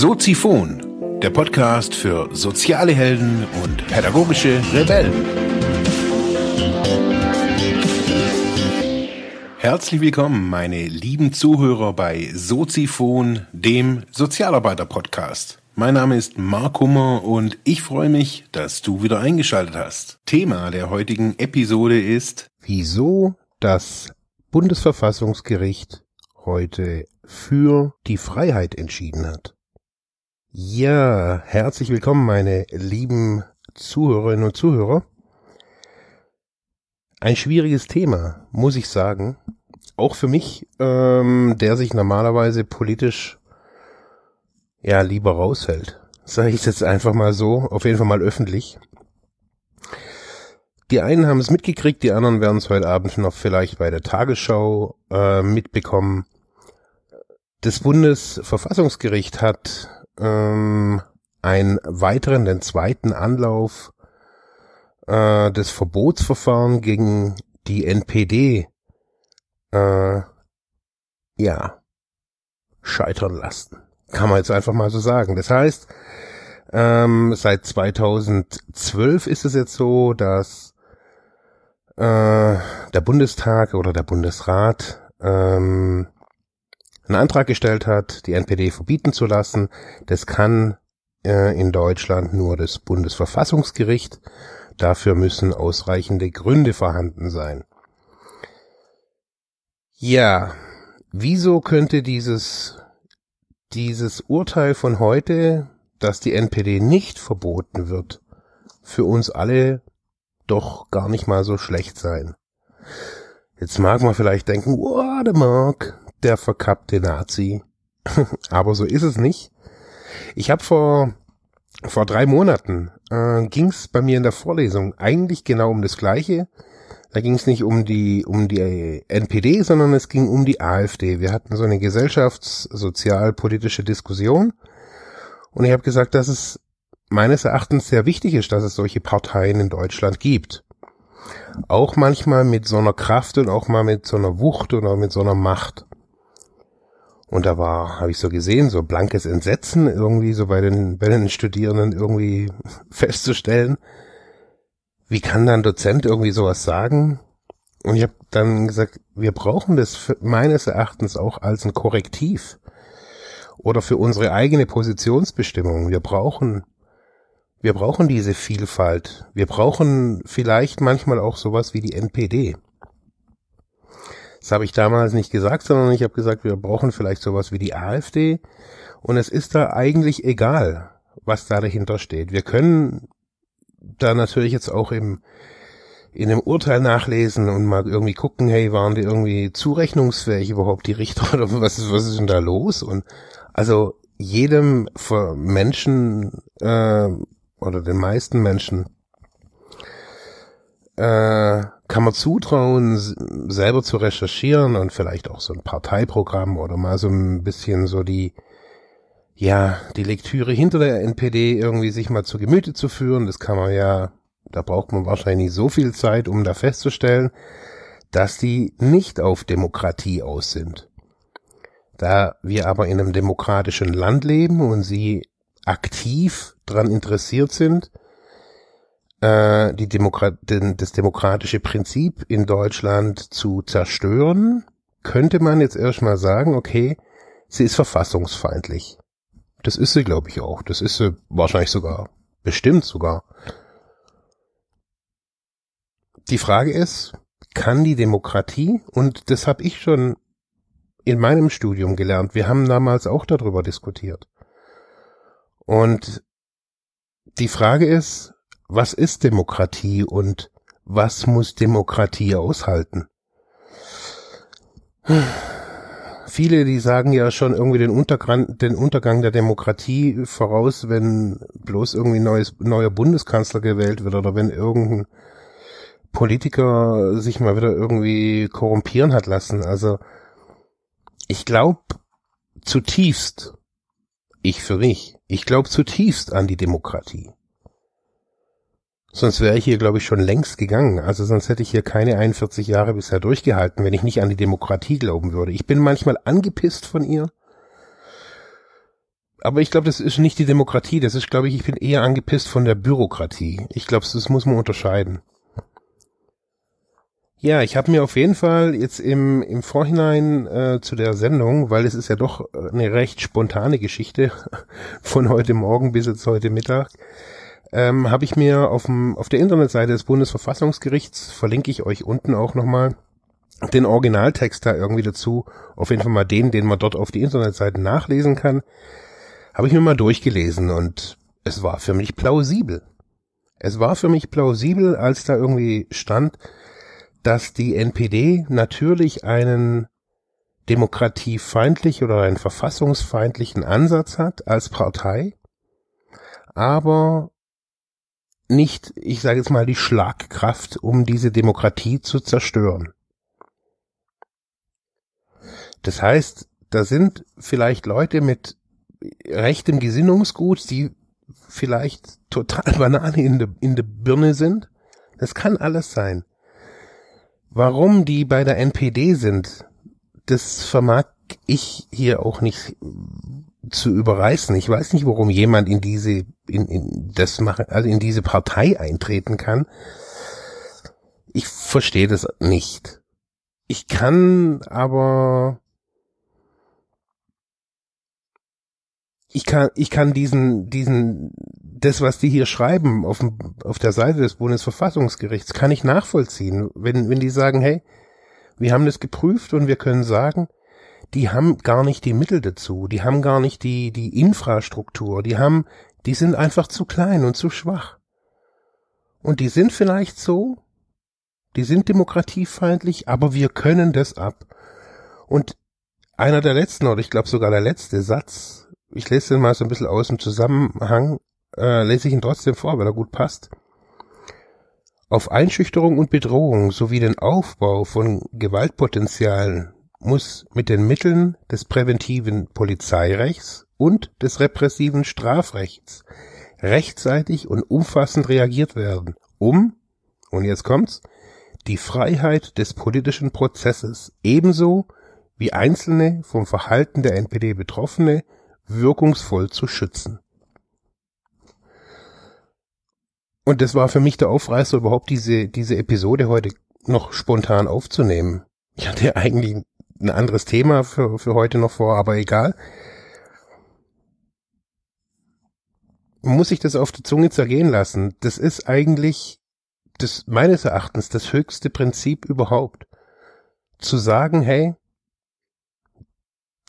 Soziphon, der Podcast für soziale Helden und pädagogische Rebellen. Herzlich willkommen, meine lieben Zuhörer bei Soziphon, dem Sozialarbeiter-Podcast. Mein Name ist Mark Hummer und ich freue mich, dass du wieder eingeschaltet hast. Thema der heutigen Episode ist, wieso das Bundesverfassungsgericht heute für die Freiheit entschieden hat. Ja, herzlich willkommen, meine lieben Zuhörerinnen und Zuhörer. Ein schwieriges Thema, muss ich sagen. Auch für mich, ähm, der sich normalerweise politisch ja lieber raushält. Sage ich jetzt einfach mal so, auf jeden Fall mal öffentlich. Die einen haben es mitgekriegt, die anderen werden es heute Abend noch vielleicht bei der Tagesschau äh, mitbekommen. Das Bundesverfassungsgericht hat ähm, einen weiteren, den zweiten Anlauf äh, des Verbotsverfahren gegen die NPD äh, ja scheitern lassen. Kann man jetzt einfach mal so sagen. Das heißt, ähm, seit 2012 ist es jetzt so, dass äh, der Bundestag oder der Bundesrat ähm, einen Antrag gestellt hat, die NPD verbieten zu lassen. Das kann äh, in Deutschland nur das Bundesverfassungsgericht. Dafür müssen ausreichende Gründe vorhanden sein. Ja, wieso könnte dieses, dieses Urteil von heute, dass die NPD nicht verboten wird, für uns alle doch gar nicht mal so schlecht sein? Jetzt mag man vielleicht denken, wow, der Mark, der verkappte Nazi. Aber so ist es nicht. Ich habe vor vor drei Monaten äh, ging es bei mir in der Vorlesung eigentlich genau um das Gleiche. Da ging es nicht um die um die NPD, sondern es ging um die AfD. Wir hatten so eine gesellschaftssozialpolitische Diskussion und ich habe gesagt, dass es meines Erachtens sehr wichtig ist, dass es solche Parteien in Deutschland gibt. Auch manchmal mit so einer Kraft und auch mal mit so einer Wucht oder mit so einer Macht. Und da war, habe ich so gesehen, so blankes Entsetzen irgendwie so bei den, bei den Studierenden irgendwie festzustellen. Wie kann dann Dozent irgendwie sowas sagen? Und ich habe dann gesagt, wir brauchen das meines Erachtens auch als ein Korrektiv oder für unsere eigene Positionsbestimmung. Wir brauchen, wir brauchen diese Vielfalt. Wir brauchen vielleicht manchmal auch sowas wie die NPD. Das habe ich damals nicht gesagt, sondern ich habe gesagt, wir brauchen vielleicht sowas wie die AfD. Und es ist da eigentlich egal, was da dahinter steht. Wir können da natürlich jetzt auch im, in dem Urteil nachlesen und mal irgendwie gucken, hey, waren die irgendwie zurechnungsfähig überhaupt die Richter oder was ist, was ist denn da los? Und also jedem Menschen äh, oder den meisten Menschen äh, kann man zutrauen, selber zu recherchieren und vielleicht auch so ein Parteiprogramm oder mal so ein bisschen so die, ja, die Lektüre hinter der NPD irgendwie sich mal zu Gemüte zu führen. Das kann man ja, da braucht man wahrscheinlich so viel Zeit, um da festzustellen, dass die nicht auf Demokratie aus sind. Da wir aber in einem demokratischen Land leben und sie aktiv dran interessiert sind, äh, die Demokrat den, das demokratische Prinzip in Deutschland zu zerstören, könnte man jetzt erstmal sagen, okay, sie ist verfassungsfeindlich. Das ist sie, glaube ich, auch. Das ist sie wahrscheinlich sogar. Bestimmt sogar. Die Frage ist, kann die Demokratie, und das habe ich schon in meinem Studium gelernt, wir haben damals auch darüber diskutiert. Und die Frage ist, was ist Demokratie und was muss Demokratie aushalten? Viele, die sagen ja schon irgendwie den Untergang, den Untergang der Demokratie voraus, wenn bloß irgendwie neues, neuer Bundeskanzler gewählt wird oder wenn irgendein Politiker sich mal wieder irgendwie korrumpieren hat lassen. Also ich glaube zutiefst, ich für mich, ich glaube zutiefst an die Demokratie. Sonst wäre ich hier, glaube ich, schon längst gegangen. Also sonst hätte ich hier keine 41 Jahre bisher durchgehalten, wenn ich nicht an die Demokratie glauben würde. Ich bin manchmal angepisst von ihr. aber ich glaube, das ist nicht die Demokratie. Das ist, glaube ich, ich bin eher angepisst von der Bürokratie. Ich glaube, das muss man unterscheiden. Ja, ich habe mir auf jeden Fall jetzt im, im Vorhinein äh, zu der Sendung, weil es ist ja doch eine recht spontane Geschichte von heute Morgen bis jetzt heute Mittag, ähm, habe ich mir auf, dem, auf der Internetseite des Bundesverfassungsgerichts, verlinke ich euch unten auch nochmal, den Originaltext da irgendwie dazu, auf jeden Fall mal den, den man dort auf die Internetseite nachlesen kann, habe ich mir mal durchgelesen und es war für mich plausibel. Es war für mich plausibel, als da irgendwie stand, dass die NPD natürlich einen demokratiefeindlich oder einen verfassungsfeindlichen Ansatz hat als Partei, aber nicht, ich sage jetzt mal, die Schlagkraft, um diese Demokratie zu zerstören. Das heißt, da sind vielleicht Leute mit rechtem Gesinnungsgut, die vielleicht total Banane in der, in der Birne sind. Das kann alles sein. Warum die bei der NPD sind, das vermag ich hier auch nicht zu überreißen. Ich weiß nicht, warum jemand in diese, in, in das machen, also in diese Partei eintreten kann. Ich verstehe das nicht. Ich kann aber ich kann, ich kann diesen, diesen, das, was die hier schreiben auf, dem, auf der Seite des Bundesverfassungsgerichts, kann ich nachvollziehen. Wenn, wenn die sagen, hey, wir haben das geprüft und wir können sagen, die haben gar nicht die Mittel dazu, die haben gar nicht die, die Infrastruktur, die haben, die sind einfach zu klein und zu schwach. Und die sind vielleicht so, die sind demokratiefeindlich, aber wir können das ab. Und einer der letzten, oder ich glaube sogar der letzte Satz ich lese den mal so ein bisschen aus dem Zusammenhang, äh, lese ich ihn trotzdem vor, weil er gut passt. Auf Einschüchterung und Bedrohung sowie den Aufbau von Gewaltpotenzialen muss mit den Mitteln des präventiven Polizeirechts und des repressiven Strafrechts rechtzeitig und umfassend reagiert werden, um, und jetzt kommt's, die Freiheit des politischen Prozesses ebenso wie einzelne vom Verhalten der NPD Betroffene wirkungsvoll zu schützen. Und das war für mich der Aufreißer, überhaupt diese, diese Episode heute noch spontan aufzunehmen. Ich hatte eigentlich ein anderes Thema für, für heute noch vor, aber egal. Muss ich das auf der Zunge zergehen lassen? Das ist eigentlich das, meines Erachtens das höchste Prinzip überhaupt. Zu sagen, hey,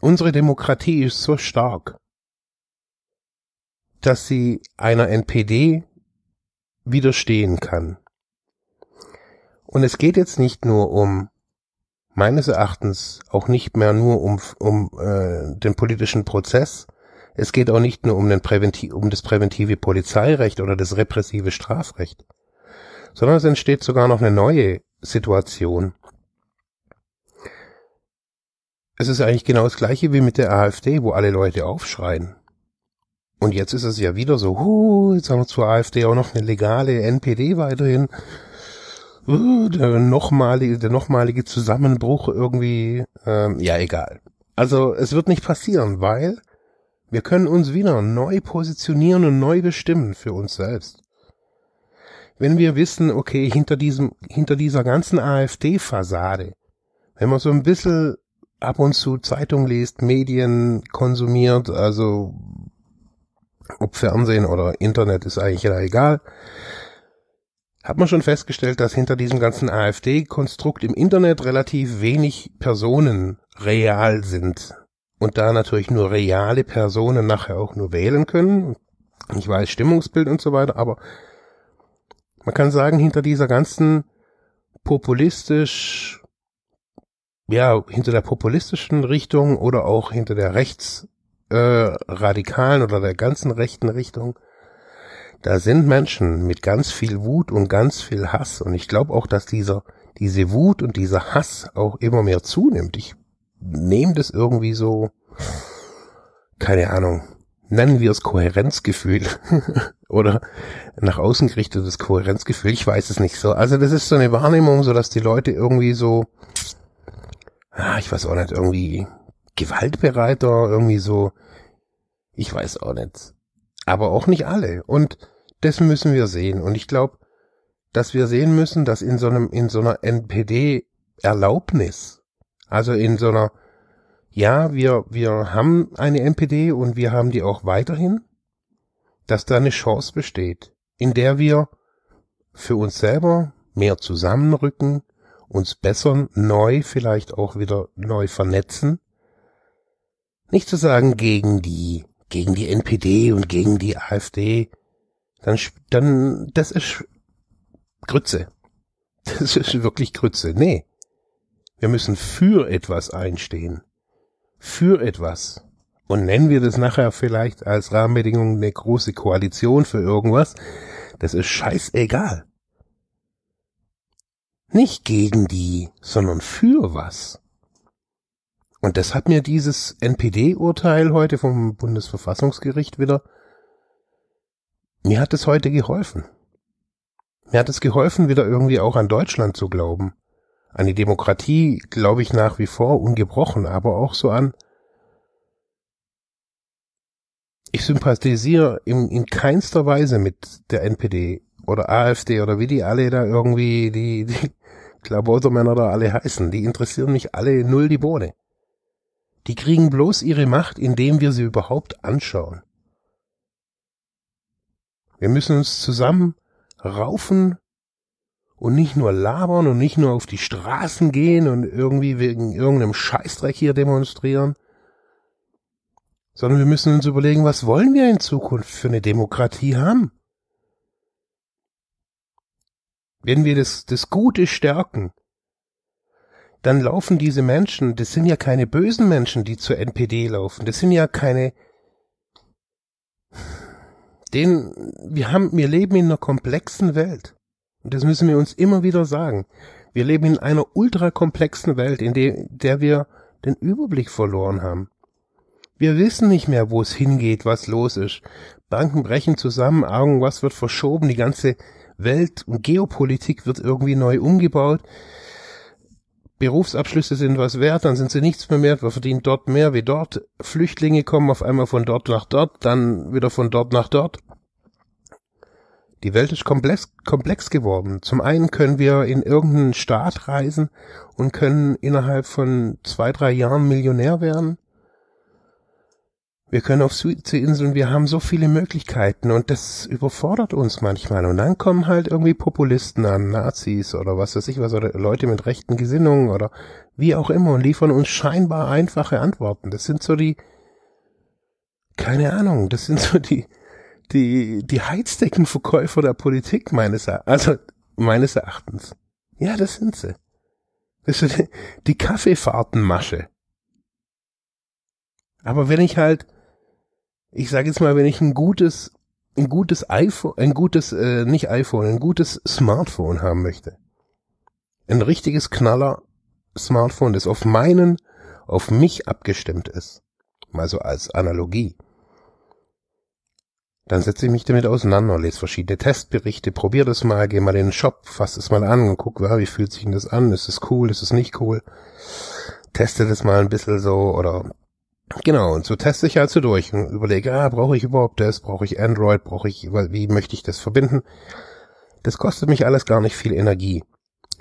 Unsere Demokratie ist so stark, dass sie einer NPD widerstehen kann. Und es geht jetzt nicht nur um, meines Erachtens auch nicht mehr nur um, um äh, den politischen Prozess, es geht auch nicht nur um, den Präventiv, um das präventive Polizeirecht oder das repressive Strafrecht, sondern es entsteht sogar noch eine neue Situation es ist eigentlich genau das gleiche wie mit der AfD, wo alle Leute aufschreien. Und jetzt ist es ja wieder so, huh, jetzt haben wir zur AfD auch noch eine legale NPD weiterhin. Uh, der nochmalige, der nochmalige Zusammenbruch irgendwie, ähm, ja egal. Also es wird nicht passieren, weil wir können uns wieder neu positionieren und neu bestimmen für uns selbst. Wenn wir wissen, okay, hinter diesem, hinter dieser ganzen AfD-Fassade, wenn man so ein bisschen ab und zu Zeitung liest, Medien konsumiert, also ob Fernsehen oder Internet ist eigentlich ja egal, hat man schon festgestellt, dass hinter diesem ganzen AfD-Konstrukt im Internet relativ wenig Personen real sind. Und da natürlich nur reale Personen nachher auch nur wählen können. Ich weiß Stimmungsbild und so weiter, aber man kann sagen, hinter dieser ganzen populistisch ja, hinter der populistischen Richtung oder auch hinter der rechtsradikalen äh, oder der ganzen rechten Richtung, da sind Menschen mit ganz viel Wut und ganz viel Hass. Und ich glaube auch, dass dieser, diese Wut und dieser Hass auch immer mehr zunimmt. Ich nehme das irgendwie so, keine Ahnung, nennen wir es Kohärenzgefühl oder nach außen gerichtetes Kohärenzgefühl. Ich weiß es nicht so. Also das ist so eine Wahrnehmung, so dass die Leute irgendwie so ah, ich weiß auch nicht, irgendwie gewaltbereiter, irgendwie so, Ich weiß auch nicht. Aber auch nicht alle. Und das müssen wir sehen. Und ich glaube, dass wir sehen müssen, dass in so einem, in so einer NPD-Erlaubnis, also in so einer, ja, wir, wir haben eine NPD und wir haben die auch weiterhin, dass da eine Chance besteht, in der wir für uns selber mehr zusammenrücken, uns besser neu vielleicht auch wieder neu vernetzen. Nicht zu sagen gegen die, gegen die NPD und gegen die AfD, dann, dann, das ist Grütze. Das ist wirklich Grütze. Nee. Wir müssen für etwas einstehen. Für etwas. Und nennen wir das nachher vielleicht als Rahmenbedingung eine große Koalition für irgendwas. Das ist scheißegal. Nicht gegen die, sondern für was. Und das hat mir dieses NPD-Urteil heute vom Bundesverfassungsgericht wieder, mir hat es heute geholfen. Mir hat es geholfen, wieder irgendwie auch an Deutschland zu glauben. An die Demokratie glaube ich nach wie vor ungebrochen, aber auch so an. Ich sympathisiere in, in keinster Weise mit der NPD oder AfD oder wie die alle da irgendwie, die, die Klabautermänner da alle heißen. Die interessieren mich alle null die Bohne. Die kriegen bloß ihre Macht, indem wir sie überhaupt anschauen. Wir müssen uns zusammen raufen und nicht nur labern und nicht nur auf die Straßen gehen und irgendwie wegen irgendeinem Scheißdreck hier demonstrieren, sondern wir müssen uns überlegen, was wollen wir in Zukunft für eine Demokratie haben? Wenn wir das, das Gute stärken, dann laufen diese Menschen, das sind ja keine bösen Menschen, die zur NPD laufen, das sind ja keine den, wir haben, wir leben in einer komplexen Welt. Und das müssen wir uns immer wieder sagen. Wir leben in einer ultrakomplexen Welt, in der, der wir den Überblick verloren haben. Wir wissen nicht mehr, wo es hingeht, was los ist. Banken brechen zusammen, irgendwas wird verschoben, die ganze Welt und Geopolitik wird irgendwie neu umgebaut. Berufsabschlüsse sind was wert, dann sind sie nichts mehr wert, wir verdienen dort mehr wie dort. Flüchtlinge kommen auf einmal von dort nach dort, dann wieder von dort nach dort. Die Welt ist komplex, komplex geworden. Zum einen können wir in irgendeinen Staat reisen und können innerhalb von zwei, drei Jahren Millionär werden. Wir können auf Südseeinseln, wir haben so viele Möglichkeiten und das überfordert uns manchmal. Und dann kommen halt irgendwie Populisten an, Nazis oder was weiß ich was, oder Leute mit rechten Gesinnungen oder wie auch immer und liefern uns scheinbar einfache Antworten. Das sind so die, keine Ahnung, das sind so die, die, die Heizdeckenverkäufer der Politik meines, also meines Erachtens. Ja, das sind sie. Das ist die, die Kaffeefahrtenmasche. Aber wenn ich halt, ich sage jetzt mal, wenn ich ein gutes, ein gutes iPhone, ein gutes, äh, nicht iPhone, ein gutes Smartphone haben möchte, ein richtiges Knaller Smartphone, das auf meinen, auf mich abgestimmt ist, mal so als Analogie, dann setze ich mich damit auseinander, lese verschiedene Testberichte, probiere das mal, gehe mal in den Shop, fasse es mal an und guck, ja, wie fühlt sich denn das an? Ist es cool? Ist es nicht cool? Teste das mal ein bisschen so oder genau, und so teste ich halt so durch und überlege, ah, brauche ich überhaupt das? Brauche ich Android? Brauche ich, wie möchte ich das verbinden? Das kostet mich alles gar nicht viel Energie.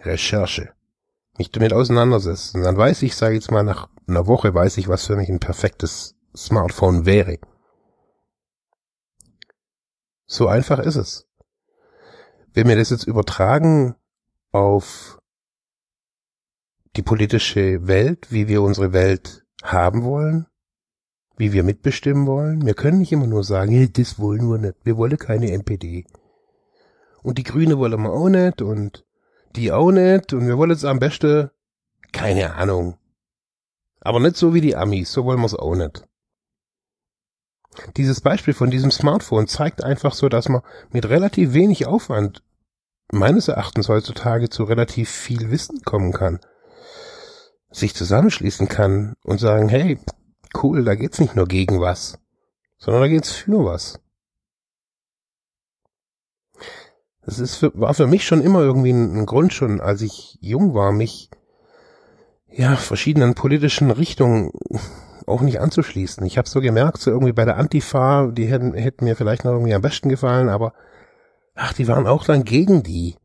Recherche. Mich damit auseinandersetzen. Und dann weiß ich, sage ich jetzt mal, nach einer Woche weiß ich, was für mich ein perfektes Smartphone wäre. So einfach ist es. Wenn wir das jetzt übertragen auf die politische Welt, wie wir unsere Welt haben wollen, wie wir mitbestimmen wollen, wir können nicht immer nur sagen, hey, das wollen wir nicht, wir wollen keine NPD. Und die Grüne wollen wir auch nicht und die auch nicht und wir wollen jetzt am besten, keine Ahnung. Aber nicht so wie die Amis, so wollen wir es auch nicht. Dieses Beispiel von diesem Smartphone zeigt einfach so, dass man mit relativ wenig Aufwand meines Erachtens heutzutage zu relativ viel Wissen kommen kann. Sich zusammenschließen kann und sagen, hey, cool, da geht's nicht nur gegen was, sondern da geht's für was. Das ist für, war für mich schon immer irgendwie ein, ein Grund schon, als ich jung war, mich ja verschiedenen politischen Richtungen auch nicht anzuschließen. Ich habe so gemerkt, so irgendwie bei der Antifa, die hätten, hätten mir vielleicht noch irgendwie am besten gefallen, aber ach, die waren auch dann gegen die.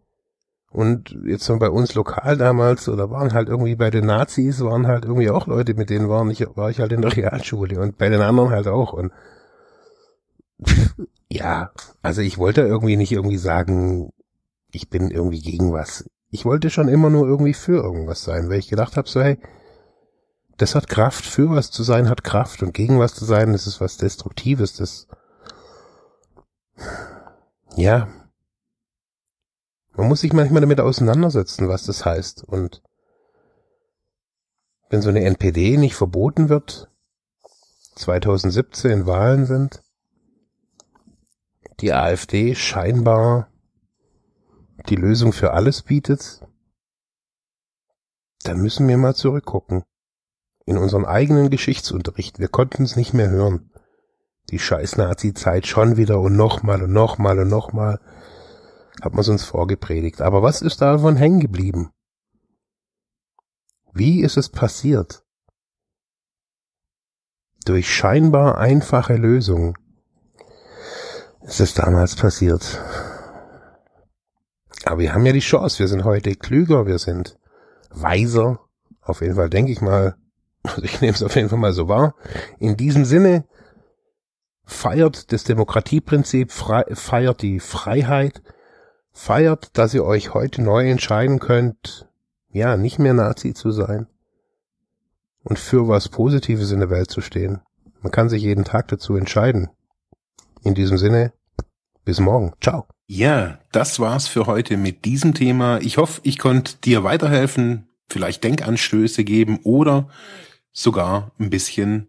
Und jetzt bei uns lokal damals, oder waren halt irgendwie bei den Nazis, waren halt irgendwie auch Leute, mit denen waren ich, war ich halt in der Realschule und bei den anderen halt auch. Und ja, also ich wollte irgendwie nicht irgendwie sagen, ich bin irgendwie gegen was. Ich wollte schon immer nur irgendwie für irgendwas sein, weil ich gedacht habe, so hey, das hat Kraft, für was zu sein hat Kraft und gegen was zu sein, das ist was Destruktives, das ja, man muss sich manchmal damit auseinandersetzen, was das heißt und wenn so eine NPD nicht verboten wird, 2017 Wahlen sind, die AfD scheinbar die Lösung für alles bietet, dann müssen wir mal zurückgucken. In unseren eigenen Geschichtsunterricht, wir konnten es nicht mehr hören. Die scheiß Nazi-Zeit schon wieder und nochmal und nochmal und nochmal hat man es uns vorgepredigt. Aber was ist davon hängen geblieben? Wie ist es passiert? Durch scheinbar einfache Lösungen ist es damals passiert. Aber wir haben ja die Chance, wir sind heute klüger, wir sind weiser. Auf jeden Fall denke ich mal, also ich nehme es auf jeden Fall mal so wahr. In diesem Sinne feiert das Demokratieprinzip, feiert die Freiheit, feiert, dass ihr euch heute neu entscheiden könnt, ja, nicht mehr Nazi zu sein und für was Positives in der Welt zu stehen. Man kann sich jeden Tag dazu entscheiden. In diesem Sinne, bis morgen. Ciao. Ja, das war's für heute mit diesem Thema. Ich hoffe, ich konnte dir weiterhelfen, vielleicht Denkanstöße geben oder sogar ein bisschen